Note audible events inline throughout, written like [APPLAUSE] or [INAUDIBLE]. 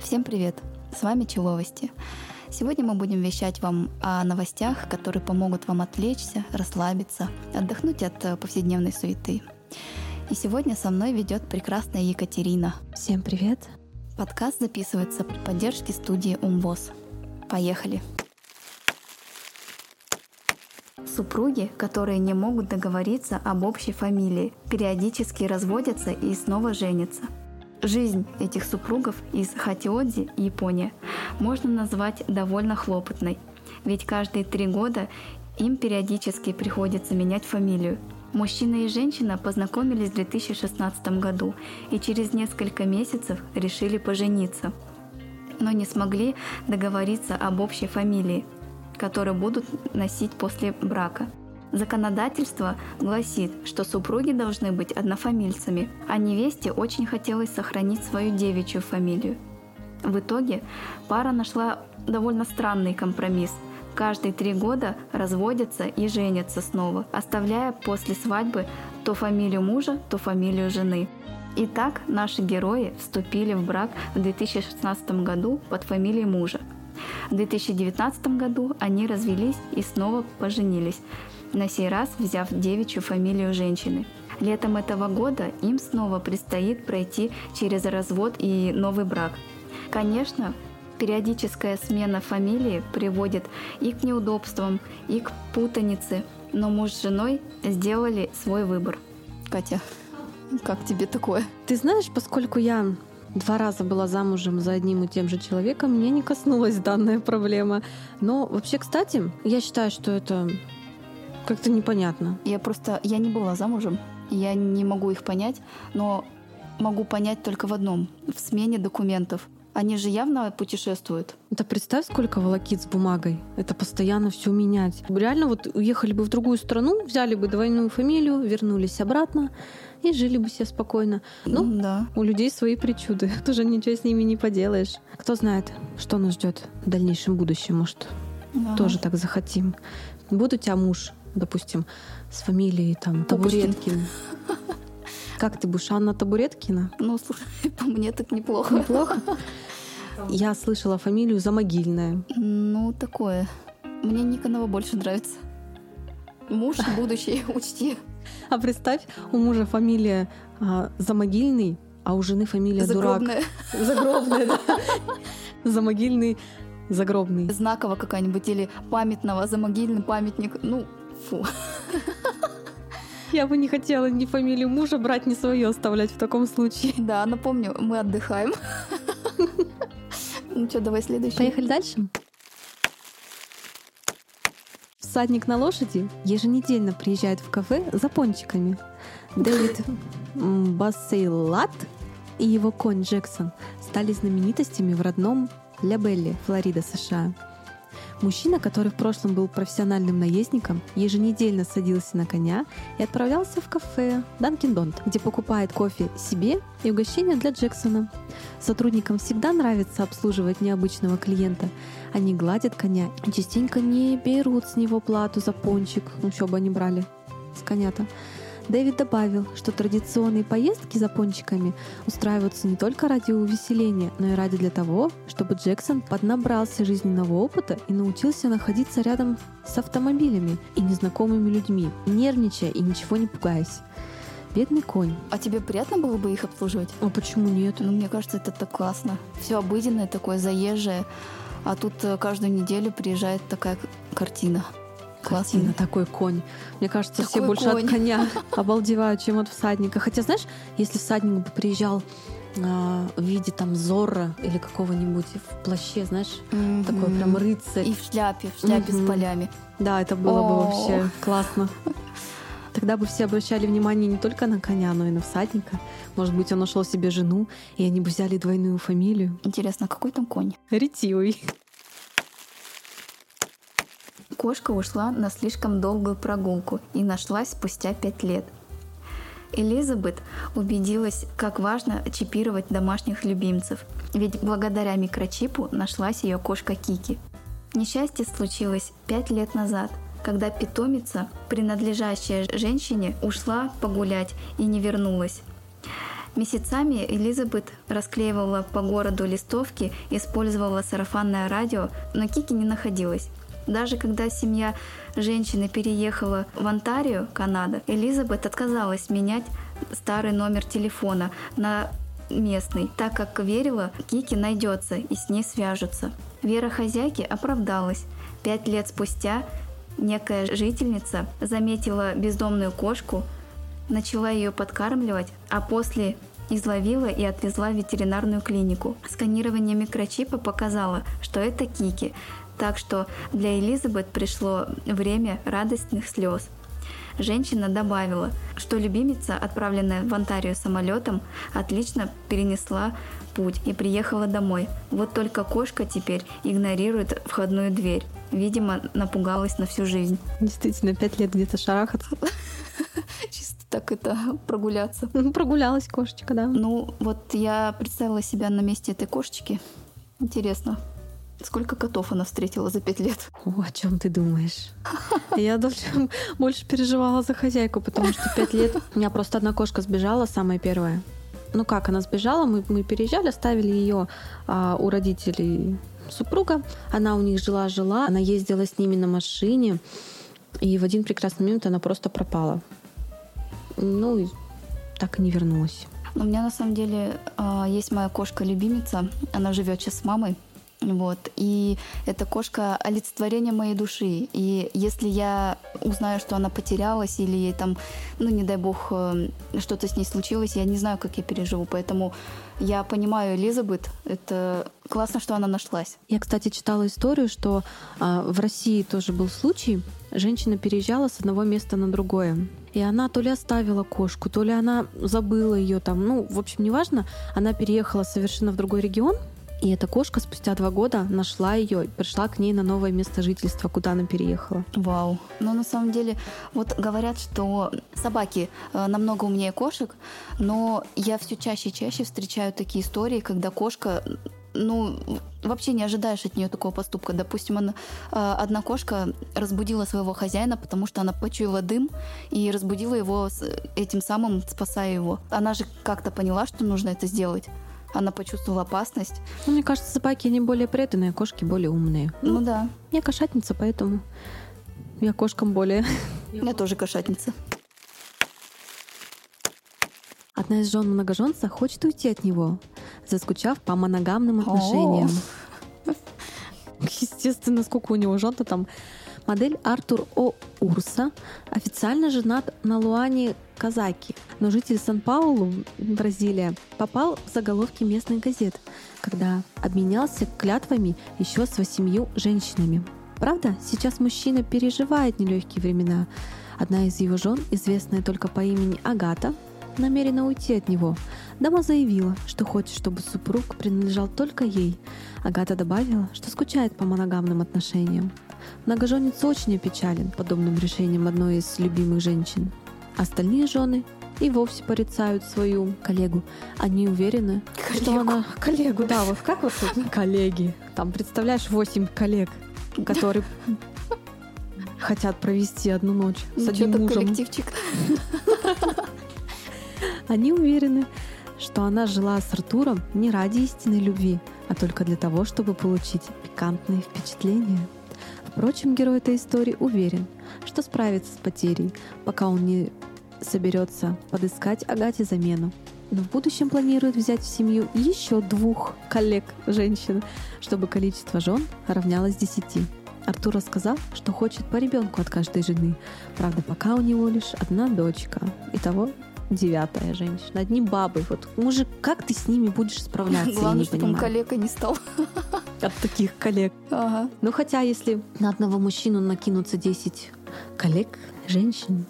Всем привет! С вами Человости. Сегодня мы будем вещать вам о новостях, которые помогут вам отвлечься, расслабиться, отдохнуть от э, повседневной суеты. И сегодня со мной ведет прекрасная Екатерина. Всем привет! Подкаст записывается при поддержке студии Умвоз. Поехали! Супруги, которые не могут договориться об общей фамилии, периодически разводятся и снова женятся – Жизнь этих супругов из Хатиодзи, Япония, можно назвать довольно хлопотной, ведь каждые три года им периодически приходится менять фамилию. Мужчина и женщина познакомились в 2016 году и через несколько месяцев решили пожениться, но не смогли договориться об общей фамилии, которую будут носить после брака – Законодательство гласит, что супруги должны быть однофамильцами, а невесте очень хотелось сохранить свою девичью фамилию. В итоге пара нашла довольно странный компромисс. Каждые три года разводятся и женятся снова, оставляя после свадьбы то фамилию мужа, то фамилию жены. Итак, наши герои вступили в брак в 2016 году под фамилией мужа. В 2019 году они развелись и снова поженились на сей раз взяв девичью фамилию женщины. Летом этого года им снова предстоит пройти через развод и новый брак. Конечно, периодическая смена фамилии приводит и к неудобствам, и к путанице, но муж с женой сделали свой выбор. Катя, как тебе такое? Ты знаешь, поскольку я два раза была замужем за одним и тем же человеком, мне не коснулась данная проблема. Но вообще, кстати, я считаю, что это как-то непонятно. Я просто, я не была замужем, я не могу их понять, но могу понять только в одном — в смене документов. Они же явно путешествуют. Это представь, сколько волокит с бумагой. Это постоянно все менять. Реально вот уехали бы в другую страну, взяли бы двойную фамилию, вернулись обратно и жили бы себе спокойно. Ну, да. у людей свои причуды. [LAUGHS] Тоже ничего с ними не поделаешь. Кто знает, что нас ждет в дальнейшем будущем. Может, да. тоже так захотим. Буду у тебя муж допустим, с фамилией там Табуреткин. Как ты будешь, Анна Табуреткина? Ну, слушай, по мне так неплохо. Неплохо? Я слышала фамилию Замогильная. Ну, такое. Мне Никонова больше нравится. Муж будущий, [LAUGHS] учти. А представь, у мужа фамилия а, Замогильный, а у жены фамилия Загробная. Дурак. Загробная, да. Замогильный, загробный. Знаково какая-нибудь или памятного, замогильный памятник. Ну, Фу. Я бы не хотела ни фамилию мужа брать, ни свое оставлять в таком случае. Да, напомню, мы отдыхаем. Ну что, давай следующий. Поехали дальше. Всадник на лошади еженедельно приезжает в кафе за пончиками. Дэвид Бассейлат и его конь Джексон стали знаменитостями в родном Лябелле, Флорида, США. Мужчина, который в прошлом был профессиональным наездником, еженедельно садился на коня и отправлялся в кафе Данкин Донт, где покупает кофе себе и угощение для Джексона. Сотрудникам всегда нравится обслуживать необычного клиента. Они гладят коня и частенько не берут с него плату за пончик, ну что бы они брали с коня-то. Дэвид добавил, что традиционные поездки за пончиками устраиваются не только ради увеселения, но и ради для того, чтобы Джексон поднабрался жизненного опыта и научился находиться рядом с автомобилями и незнакомыми людьми, нервничая и ничего не пугаясь. Бедный конь. А тебе приятно было бы их обслуживать? А почему нет? Ну, мне кажется, это так классно. Все обыденное, такое заезжее. А тут э, каждую неделю приезжает такая картина. Классно. такой конь. Мне кажется, такой все больше конь. от коня [LAUGHS] обалдевают, чем от всадника. Хотя, знаешь, если всадник бы приезжал а, в виде там Зорро или какого-нибудь в плаще, знаешь, mm-hmm. такой прям рыцарь. И в шляпе, в шляпе mm-hmm. с полями. Да, это было бы вообще классно. Тогда бы все обращали внимание не только на коня, но и на всадника. Может быть, он нашел себе жену, и они бы взяли двойную фамилию. Интересно, какой там конь? Ретивый кошка ушла на слишком долгую прогулку и нашлась спустя пять лет. Элизабет убедилась, как важно чипировать домашних любимцев, ведь благодаря микрочипу нашлась ее кошка Кики. Несчастье случилось пять лет назад, когда питомица, принадлежащая женщине, ушла погулять и не вернулась. Месяцами Элизабет расклеивала по городу листовки, использовала сарафанное радио, но Кики не находилась. Даже когда семья женщины переехала в Онтарио, Канада, Элизабет отказалась менять старый номер телефона на местный, так как верила, Кики найдется и с ней свяжутся. Вера хозяйки оправдалась. Пять лет спустя некая жительница заметила бездомную кошку, начала ее подкармливать, а после изловила и отвезла в ветеринарную клинику. Сканирование микрочипа показало, что это Кики, так что для Элизабет пришло время радостных слез. Женщина добавила, что любимица, отправленная в Онтарио самолетом, отлично перенесла путь и приехала домой. Вот только кошка теперь игнорирует входную дверь. Видимо, напугалась на всю жизнь. Действительно, пять лет где-то шарахаться. [LAUGHS] Чисто так это прогуляться. Ну, прогулялась кошечка, да. Ну, вот я представила себя на месте этой кошечки. Интересно, сколько котов она встретила за пять лет? О, о чем ты думаешь? [LAUGHS] Я дольше, больше переживала за хозяйку, потому что пять лет у меня просто одна кошка сбежала, самая первая. Ну как, она сбежала, мы, мы переезжали, оставили ее а, у родителей супруга. Она у них жила-жила, она ездила с ними на машине, и в один прекрасный момент она просто пропала. Ну, и так и не вернулась. У меня на самом деле а, есть моя кошка-любимица. Она живет сейчас с мамой. Вот. И эта кошка олицетворение моей души. И если я узнаю, что она потерялась или ей там, ну, не дай бог, э, что-то с ней случилось, я не знаю, как я переживу. Поэтому я понимаю Элизабет. Это классно, что она нашлась. Я, кстати, читала историю, что а, в России тоже был случай. Женщина переезжала с одного места на другое. И она то ли оставила кошку, то ли она забыла ее там. Ну, в общем, неважно. Она переехала совершенно в другой регион, и эта кошка спустя два года нашла ее и пришла к ней на новое место жительства, куда она переехала. Вау. Но на самом деле, вот говорят, что собаки э, намного умнее кошек, но я все чаще и чаще встречаю такие истории, когда кошка ну, вообще не ожидаешь от нее такого поступка. Допустим, она, э, одна кошка разбудила своего хозяина, потому что она почуяла дым и разбудила его с, этим самым, спасая его. Она же как-то поняла, что нужно это сделать она почувствовала опасность. Ну, мне кажется, собаки, они более преданные, а кошки более умные. Ну, ну да. Я кошатница, поэтому я кошкам более... Я тоже кошатница. Одна из жен многоженца хочет уйти от него, заскучав по моногамным отношениям. Естественно, сколько у него жен-то там. Модель Артур О. Урса официально женат на Луане Казаки, но житель Сан-Паулу, Бразилия, попал в заголовки местных газет, когда обменялся клятвами еще с восемью женщинами. Правда, сейчас мужчина переживает нелегкие времена. Одна из его жен, известная только по имени Агата, намерена уйти от него. Дама заявила, что хочет, чтобы супруг принадлежал только ей. Агата добавила, что скучает по моногамным отношениям. Многоженец очень опечален подобным решением одной из любимых женщин. Остальные жены и вовсе порицают свою коллегу. Они уверены, коллегу. что она... [LAUGHS] Коллегу, да, вот как вот коллеги. Там, представляешь, восемь коллег, которые [LAUGHS] хотят провести одну ночь с одним мужем. коллективчик. [LAUGHS] Они уверены, что она жила с Артуром не ради истинной любви, а только для того, чтобы получить пикантные впечатления. Впрочем, герой этой истории уверен, что справится с потерей, пока он не соберется подыскать Агате замену. Но в будущем планирует взять в семью еще двух коллег-женщин, чтобы количество жен равнялось десяти. Артур рассказал, что хочет по ребенку от каждой жены. Правда, пока у него лишь одна дочка. Итого девятая женщина. Одни бабы. Вот мужик, как ты с ними будешь справляться? Главное, чтобы он коллега не стал. От таких коллег. Ага. Ну, хотя, если на одного мужчину накинуться 10 коллег, женщин,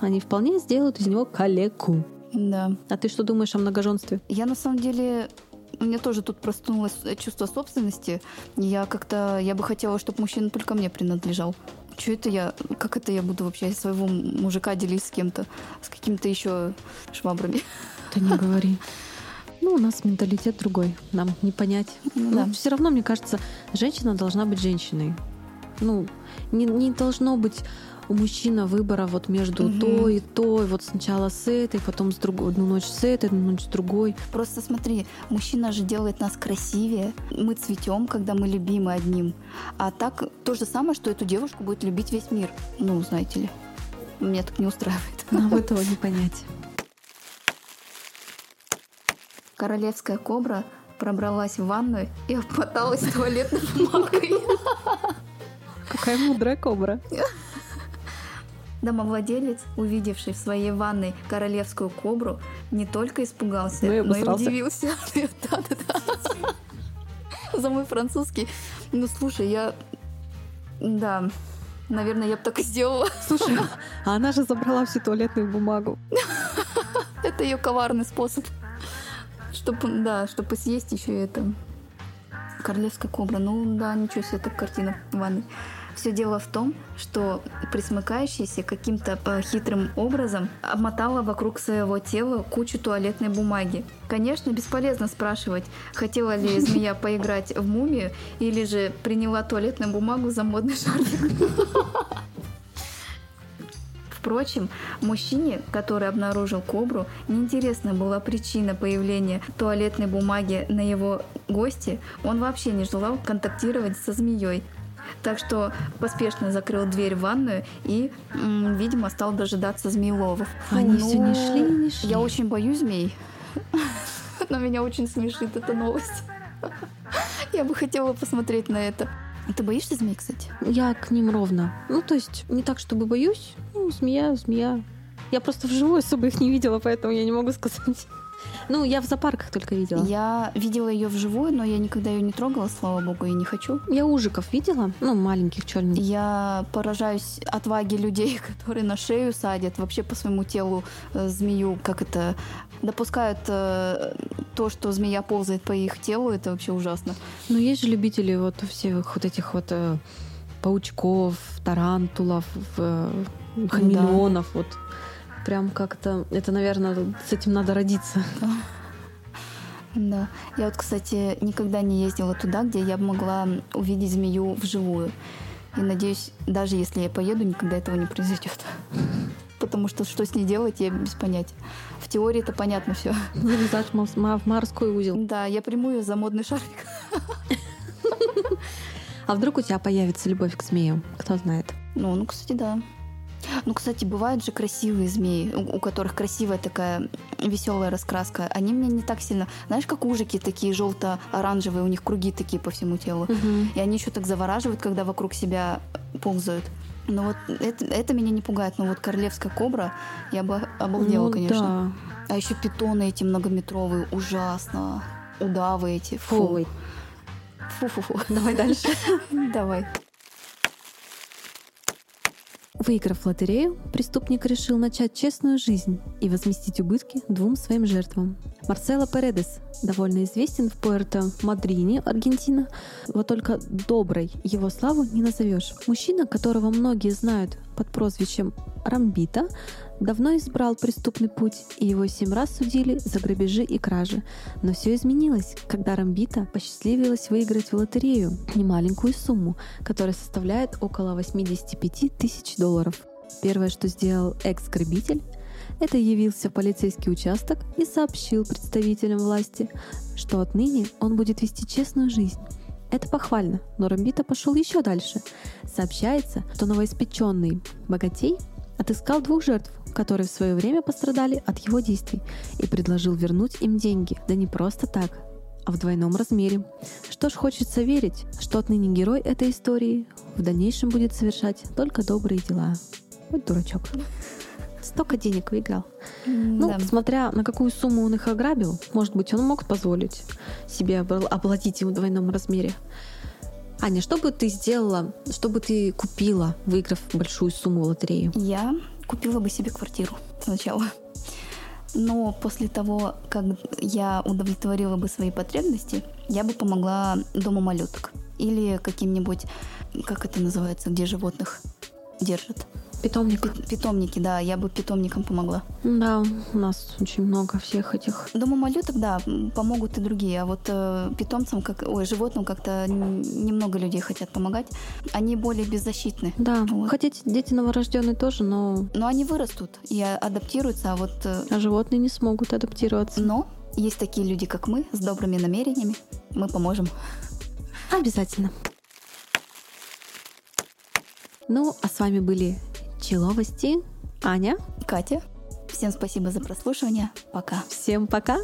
они вполне сделают из него коллегу. Да. А ты что думаешь о многоженстве? Я на самом деле у меня тоже тут проснулось чувство собственности. Я как-то, я бы хотела, чтобы мужчина только мне принадлежал. Что это я, как это я буду вообще своего мужика делить с кем-то, с какими-то еще швабрами? Да не говори. Ну, у нас менталитет другой, нам не понять. Ну, да. Но все равно, мне кажется, женщина должна быть женщиной. Ну, не, не должно быть у мужчины выбора вот между Мгм. то и то, и вот сначала с этой, потом с другой, одну ночь с этой, одну ночь с другой. Просто смотри, мужчина же делает нас красивее. Мы цветем, когда мы любимы одним. А так то же самое, что эту девушку будет любить весь мир. Ну, знаете ли. Меня так не устраивает. Нам [LAUGHS] этого не понять. Королевская кобра пробралась в ванную и обмоталась туалетной [LAUGHS] бумагой. Какая мудрая кобра. [LAUGHS] Домовладелец, увидевший в своей ванной королевскую кобру, не только испугался, Но и но и удивился. [LAUGHS] Да-да-да. За мой французский. Ну, слушай, я... Да, наверное, я бы так и сделала. Слушай, а она же забрала всю туалетную бумагу. [LAUGHS] Это ее коварный способ. Чтобы, да, чтобы съесть еще это. Королевская кобра. Ну да, ничего себе, так картина в ванной. Все дело в том, что присмыкающаяся каким-то э, хитрым образом обмотала вокруг своего тела кучу туалетной бумаги. Конечно, бесполезно спрашивать, хотела ли [LAUGHS] змея поиграть в мумию или же приняла туалетную бумагу за модный шарфик. Впрочем, мужчине, который обнаружил кобру, неинтересна была причина появления туалетной бумаги на его гости. Он вообще не желал контактировать со змеей. Так что поспешно закрыл дверь в ванную и, м, видимо, стал дожидаться змееловов. Они все не ну, шли, не шли. Я очень боюсь змей. [LAUGHS] Но меня очень смешит эта новость. [LAUGHS] Я бы хотела посмотреть на это. Ты боишься змей, кстати? Я к ним ровно. Ну, то есть, не так, чтобы боюсь. Ну, змея, змея. Я просто вживую особо их не видела, поэтому я не могу сказать. Ну, я в зоопарках только видела. Я, Я видела ее вживую, но я никогда ее не трогала, слава богу, и не хочу. ужиков видела, ну, маленьких черных. Я поражаюсь отваге людей, [LAUGHS] которые на шею садят, вообще по своему телу э, змею, как это, допускают э, то, что змея ползает по их телу, это вообще ужасно. Но есть же любители вот всех вот этих вот э, паучков, тарантулов, э, хамелеонов, вот. Прям как-то, это, наверное, с этим надо родиться. [LAUGHS] Да. Я вот, кстати, никогда не ездила туда, где я бы могла увидеть змею вживую. И надеюсь, даже если я поеду, никогда этого не произойдет. [LAUGHS] Потому что что с ней делать, я без понятия. В теории это понятно все. Залезать в морской узел. Да, я приму ее за модный шарфик. [LAUGHS] А вдруг у тебя появится любовь к змеям? Кто знает? Ну, ну, кстати, да. Ну, кстати, бывают же красивые змеи, у, у которых красивая такая веселая раскраска. Они мне не так сильно... Знаешь, как ужики такие желто-оранжевые, у них круги такие по всему телу. И они еще так завораживают, когда вокруг себя ползают. Но вот это, это меня не пугает. Но вот королевская кобра, я бы обалдела, Ну конечно. да. А еще питоны эти многометровые, ужасно. Удавы эти. Фу. Фу-фу-фу. [LAUGHS] Давай дальше. [LAUGHS] Давай. Выиграв лотерею, преступник решил начать честную жизнь и возместить убытки двум своим жертвам. Марсело Передес довольно известен в Пуэрто-Мадрине, Аргентина. Вот только доброй его славу не назовешь. Мужчина, которого многие знают под прозвищем Рамбита, давно избрал преступный путь, и его семь раз судили за грабежи и кражи. Но все изменилось, когда Рамбита посчастливилось выиграть в лотерею немаленькую сумму, которая составляет около 85 тысяч долларов. Первое, что сделал экс-грабитель, это явился в полицейский участок и сообщил представителям власти, что отныне он будет вести честную жизнь. Это похвально, но Рамбита пошел еще дальше. Сообщается, что новоиспеченный богатей отыскал двух жертв, которые в свое время пострадали от его действий, и предложил вернуть им деньги. Да не просто так, а в двойном размере. Что ж, хочется верить, что отныне герой этой истории в дальнейшем будет совершать только добрые дела. Вот дурачок. Столько денег выиграл. Ну, Да. смотря на какую сумму он их ограбил, может быть, он мог позволить себе оплатить им в двойном размере. Аня, что бы ты сделала, что бы ты купила, выиграв большую сумму в лотерею? Я купила бы себе квартиру сначала. Но после того, как я удовлетворила бы свои потребности, я бы помогла дому малюток. Или каким-нибудь, как это называется, где животных держат. Питомник. Пи- питомники, да, я бы питомникам помогла. Да, у нас очень много всех этих. Думаю, малюток, да, помогут и другие, а вот э, питомцам, как, ой, животным как-то немного людей хотят помогать. Они более беззащитны. Да, Вот. хотя эти дети новорожденные тоже, но, Но они вырастут и а- адаптируются, а вот... э, а животные не смогут адаптироваться. Но есть такие люди, как мы, с добрыми намерениями. Мы поможем. Обязательно. Ну, а с вами были Человости, Аня. Катя, всем спасибо за прослушивание. Пока. Всем пока!